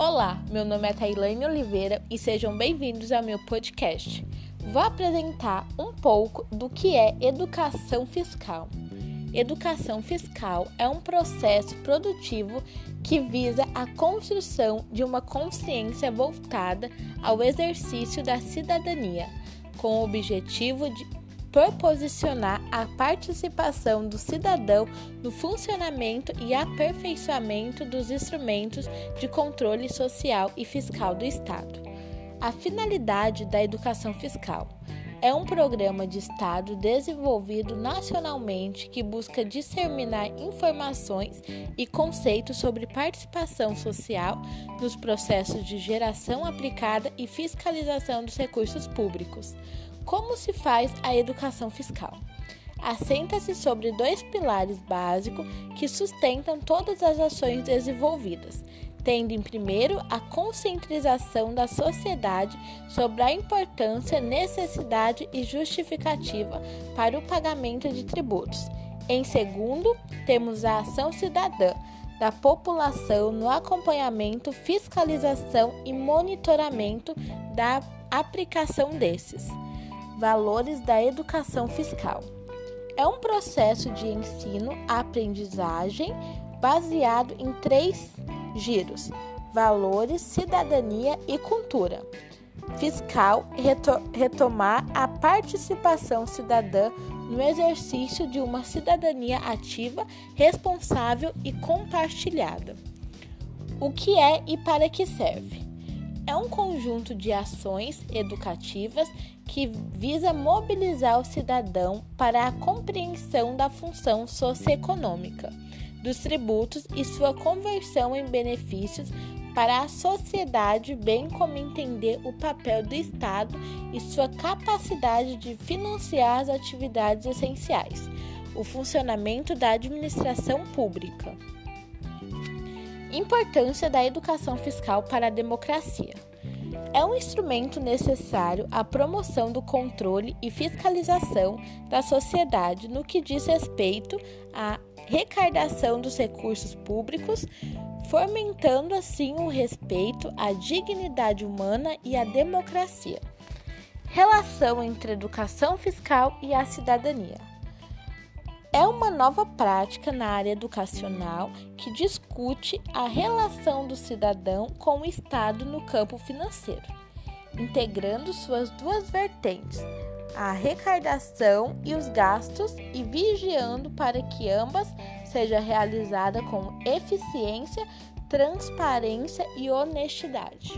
Olá, meu nome é Tailane Oliveira e sejam bem-vindos ao meu podcast. Vou apresentar um pouco do que é educação fiscal. Educação fiscal é um processo produtivo que visa a construção de uma consciência voltada ao exercício da cidadania, com o objetivo de proposicionar a participação do cidadão no funcionamento e aperfeiçoamento dos instrumentos de controle social e fiscal do Estado. A finalidade da educação fiscal é um programa de Estado desenvolvido nacionalmente que busca disseminar informações e conceitos sobre participação social nos processos de geração aplicada e fiscalização dos recursos públicos. Como se faz a educação fiscal? Assenta-se sobre dois pilares básicos que sustentam todas as ações desenvolvidas, tendo em primeiro a conscientização da sociedade sobre a importância, necessidade e justificativa para o pagamento de tributos. Em segundo, temos a ação cidadã da população no acompanhamento, fiscalização e monitoramento da aplicação desses. Valores da educação fiscal. É um processo de ensino-aprendizagem baseado em três giros: valores, cidadania e cultura. Fiscal retomar a participação cidadã no exercício de uma cidadania ativa, responsável e compartilhada. O que é e para que serve? É um conjunto de ações educativas que visa mobilizar o cidadão para a compreensão da função socioeconômica dos tributos e sua conversão em benefícios para a sociedade, bem como entender o papel do Estado e sua capacidade de financiar as atividades essenciais, o funcionamento da administração pública. Importância da educação fiscal para a democracia. É um instrumento necessário à promoção do controle e fiscalização da sociedade no que diz respeito à recardação dos recursos públicos, fomentando assim o respeito à dignidade humana e à democracia. Relação entre educação fiscal e a cidadania. É uma nova prática na área educacional que discute a relação do cidadão com o Estado no campo financeiro, integrando suas duas vertentes, a arrecadação e os gastos e vigiando para que ambas seja realizada com eficiência, transparência e honestidade.